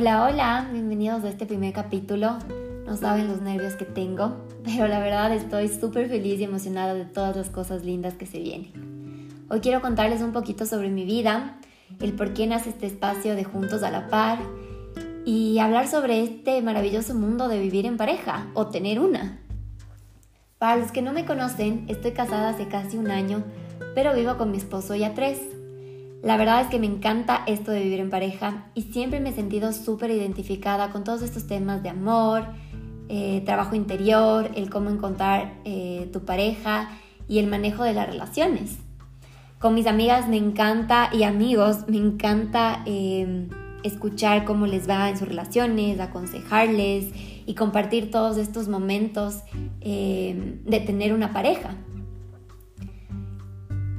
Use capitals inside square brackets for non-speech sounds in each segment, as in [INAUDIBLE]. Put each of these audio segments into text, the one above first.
Hola, hola, bienvenidos a este primer capítulo. No saben los nervios que tengo, [LAUGHS] pero la verdad estoy súper feliz y emocionada de todas las cosas lindas que se vienen. Hoy quiero contarles un poquito sobre mi vida, el por qué nace este espacio de Juntos a la Par y hablar sobre este maravilloso mundo de vivir en pareja o tener una. Para los que no me conocen, estoy casada hace casi un año, pero vivo con mi esposo ya tres. La verdad es que me encanta esto de vivir en pareja y siempre me he sentido súper identificada con todos estos temas de amor, eh, trabajo interior, el cómo encontrar eh, tu pareja y el manejo de las relaciones. Con mis amigas me encanta y amigos me encanta em, escuchar cómo les va en sus relaciones, aconsejarles y compartir todos estos momentos em, de tener una pareja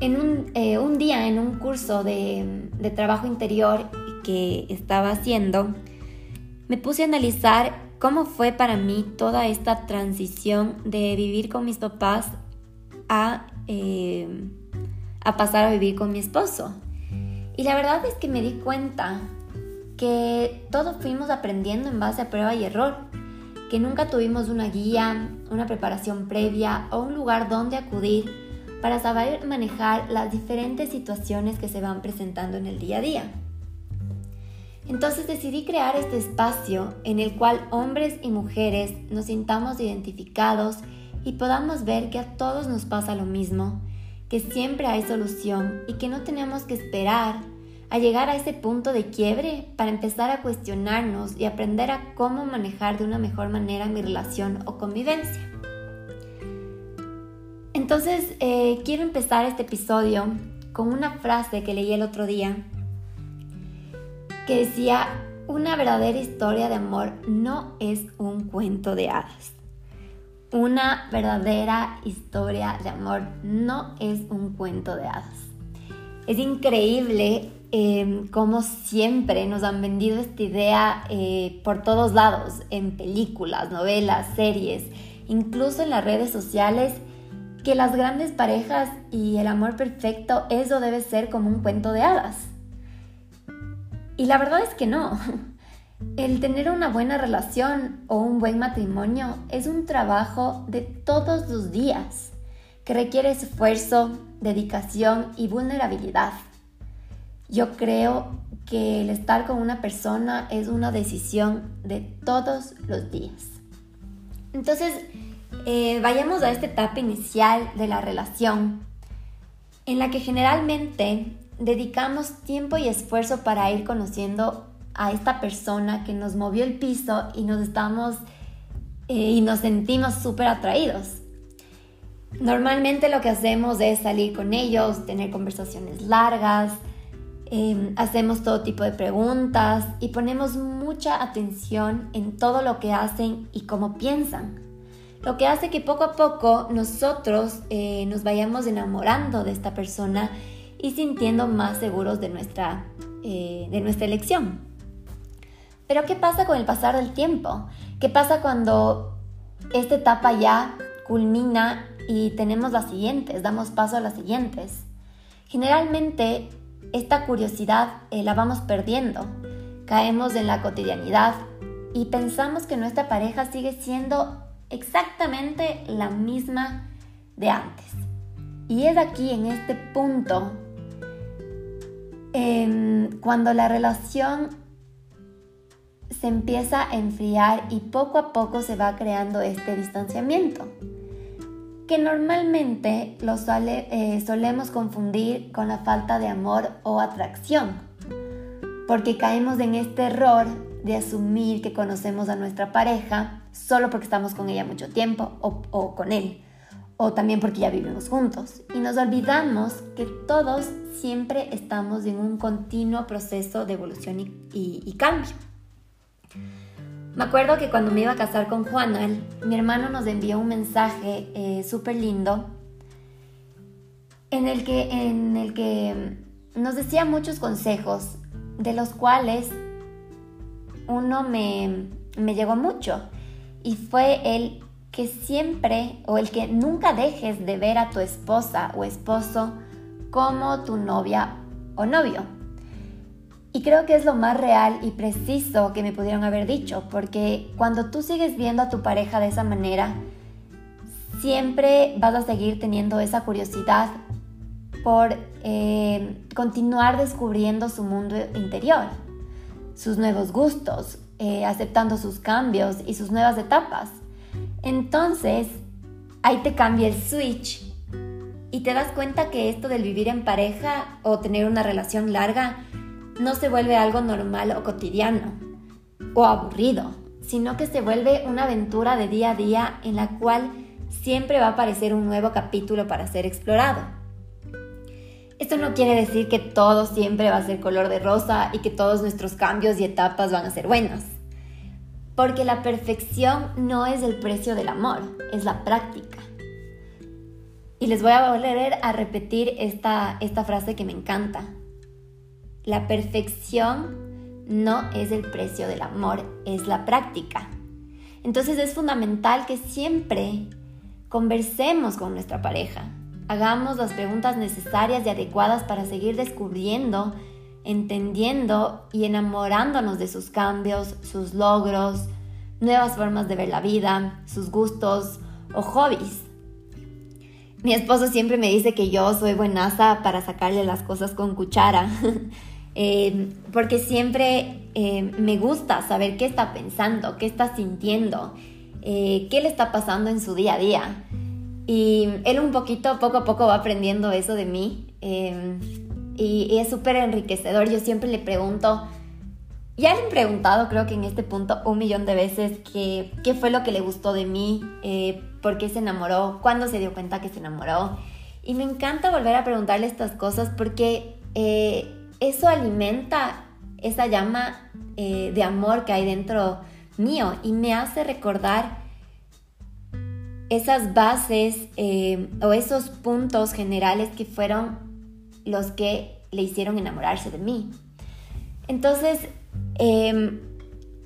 en eh, un, día en un curso de, trabajo interior que estaba haciendo, me puse a analizar cómo fue para mí toda esta transición de vivir con mis papás a, eh, a pasar a vivir con mi esposo. Y la verdad es que me di cuenta que todos fuimos aprendiendo en base a prueba y error, que nunca tuvimos una guía, una preparación previa o un lugar donde acudir para saber manejar las diferentes situaciones que se van presentando en el día a día. Entonces decidí crear este espacio en el cual hombres y mujeres nos sintamos identificados y podamos ver que a todos nos pasa lo mismo, que siempre hay solución y que no tenemos que esperar a llegar a ese punto de quiebre para empezar a cuestionarnos y aprender a cómo manejar de una mejor manera mi relación o convivencia. Entonces, eh, quiero empezar este episodio con una frase que leí el otro día que decía, una verdadera historia de amor no es un cuento de hadas. Una verdadera historia de amor no es un cuento de hadas. Es increíble eh, cómo siempre nos han vendido esta idea eh, por todos lados, en películas, novelas, series, incluso en las redes sociales que las grandes parejas y el amor perfecto, eso debe ser como un cuento de hadas. Y la verdad es que no. [LAUGHS] El tener una buena relación o un buen matrimonio es un trabajo de todos los días que requiere esfuerzo, dedicación y vulnerabilidad. Yo creo que el estar con una persona es una decisión de todos los días. Entonces, eh, vayamos a esta etapa inicial de la relación, en la que generalmente dedicamos tiempo y esfuerzo para ir conociendo a esta persona que nos movió el piso y nos estamos eh, y nos sentimos súper atraídos. Normalmente lo que hacemos es salir con ellos, tener conversaciones largas, em, hacemos todo tipo de preguntas y ponemos mucha atención en todo lo que hacen y cómo piensan lo que hace que poco a poco nosotros eh, nos vayamos enamorando de esta persona y sintiendo más seguros de nuestra, eh, de nuestra elección. Pero ¿qué pasa con el pasar del tiempo? ¿Qué pasa cuando esta etapa ya culmina y tenemos las siguientes, damos paso a las siguientes? Generalmente esta curiosidad eh, la vamos perdiendo, caemos en la cotidianidad y pensamos que nuestra pareja sigue siendo exactamente la misma de antes. Y es aquí, en este punto, cuando la relación se empieza a enfriar y poco a poco se va creando este distanciamiento, que normalmente lo eh, solemos confundir con la falta de amor o atracción, porque caemos en este error de asumir que conocemos a nuestra pareja solo porque estamos con ella mucho tiempo o, con él, o también porque ya vivimos juntos. Y nos olvidamos que todos siempre estamos en un continuo proceso de evolución y, cambio. Me acuerdo que cuando me iba a casar con Juana, mi hermano nos envió un mensaje eh, súper lindo en el, que, en el que nos decía muchos consejos, de los cuales uno me, me llegó mucho y fue el que siempre o el que nunca dejes de ver a tu esposa o esposo como tu novia o novio. Y creo que es lo más real y preciso que me pudieron haber dicho, porque cuando tú sigues viendo a tu pareja de esa manera, siempre vas a seguir teniendo esa curiosidad por eh, continuar descubriendo su mundo interior, sus nuevos gustos, eh, aceptando sus cambios y sus nuevas etapas. Entonces, ahí te cambia el switch y te das cuenta que esto del vivir en pareja o tener una relación larga no se vuelve algo normal o cotidiano o aburrido, sino que se vuelve una aventura de día a día en la cual siempre va a aparecer un nuevo capítulo para ser explorado. Esto no quiere decir que todo siempre va a ser color de rosa y que todos nuestros cambios y etapas van a ser buenos. Porque la perfección no es el precio del amor, es la práctica. Y les voy a volver a repetir esta, esta frase que me encanta. La perfección no es el precio del amor, es la práctica. Entonces es fundamental que siempre conversemos con nuestra pareja, hagamos las preguntas necesarias y adecuadas para seguir descubriendo, entendiendo y enamorándonos de sus cambios, sus logros, nuevas formas de ver la vida, sus gustos o hobbies. Mi esposo siempre me dice que yo soy buenaza para sacarle las cosas con cuchara, [LAUGHS] eh, porque siempre eh, me gusta saber qué está pensando, qué está sintiendo, eh, qué le está pasando en su día a día. Y él un poquito, poco a poco va aprendiendo eso de mí. y, y, es súper enriquecedor. Yo siempre le pregunto, ya le he preguntado, creo que en este punto, un millón de veces qué, qué fue lo que le gustó de mí, eh, por qué se enamoró, cuándo se dio cuenta que se enamoró. Y me encanta volver a preguntarle estas cosas porque eh, eso alimenta esa llama eh, de amor que hay dentro mío y me hace recordar esas bases o esos puntos generales que fueron los que le hicieron enamorarse de mí. Entonces, Em,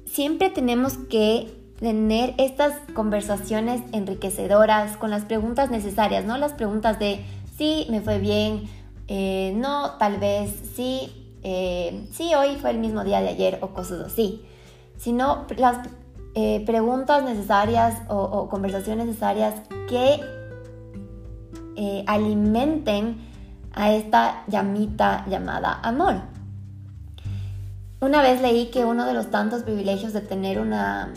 siempre tenemos que tener estas conversaciones enriquecedoras con las preguntas necesarias, no las preguntas de sí, me fue bien, eh, no, tal vez, sí, eh, sí, hoy fue el mismo día de ayer o cosas así, sino las eh, preguntas necesarias o conversaciones necesarias que alimenten a esta llamita llamada amor. Una vez leí que uno de los tantos privilegios de tener una,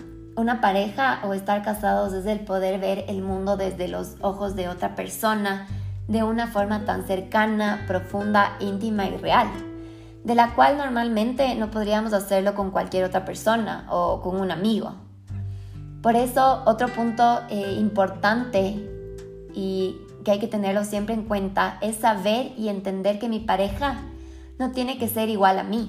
pareja o estar casados es el poder ver el mundo desde los ojos de otra persona de una forma tan cercana, profunda, íntima y real, de la cual normalmente no podríamos hacerlo con cualquier otra persona o con un amigo. Por eso, otro punto eh, importante y que hay que tenerlo siempre en cuenta es saber y entender que mi pareja no tiene que ser igual a mí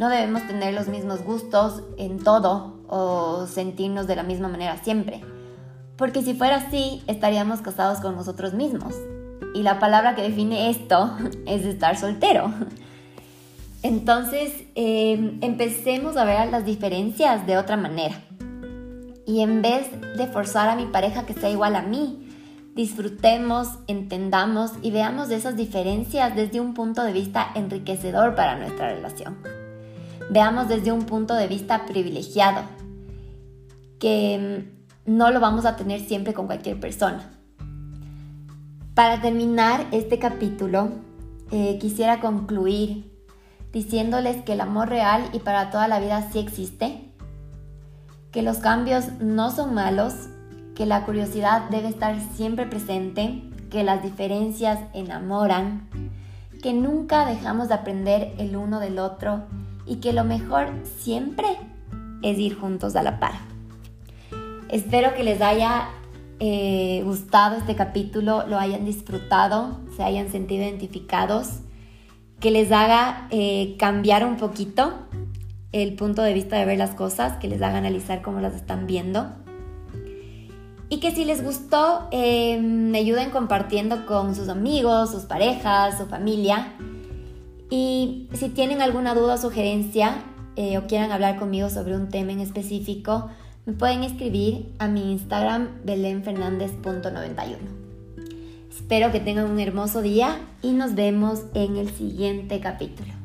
no debemos tener los mismos gustos en todo o sentirnos de la misma manera siempre. Porque si fuera así, estaríamos casados con nosotros mismos. Y la palabra que define esto [LAUGHS] es estar soltero. Entonces, em, empecemos a ver las diferencias de otra manera. Y en vez de forzar a mi pareja que sea igual a mí, disfrutemos, entendamos y veamos esas diferencias desde un punto de vista enriquecedor para nuestra relación veamos desde un punto de vista privilegiado, que mm, no lo vamos a tener siempre con cualquier persona. Para terminar este capítulo, eh, quisiera concluir diciéndoles que el amor real y para toda la vida sí existe, que los cambios no son malos, que la curiosidad debe estar siempre presente, que las diferencias enamoran, que nunca dejamos de aprender el uno del otro y que lo mejor siempre es ir juntos a la par. Espero que les haya eh, gustado este capítulo, lo hayan disfrutado, se hayan sentido identificados, que les haga eh, cambiar un poquito el punto de vista de ver las cosas, que les haga analizar cómo las están viendo. Y que si les gustó, eh, me ayuden compartiendo con sus amigos, sus parejas, su familia y si tienen alguna duda o sugerencia eh, o quieran hablar conmigo sobre un tema en específico, me pueden escribir a mi Instagram belenfernandez.91. Espero que tengan un hermoso día y nos vemos en el siguiente capítulo.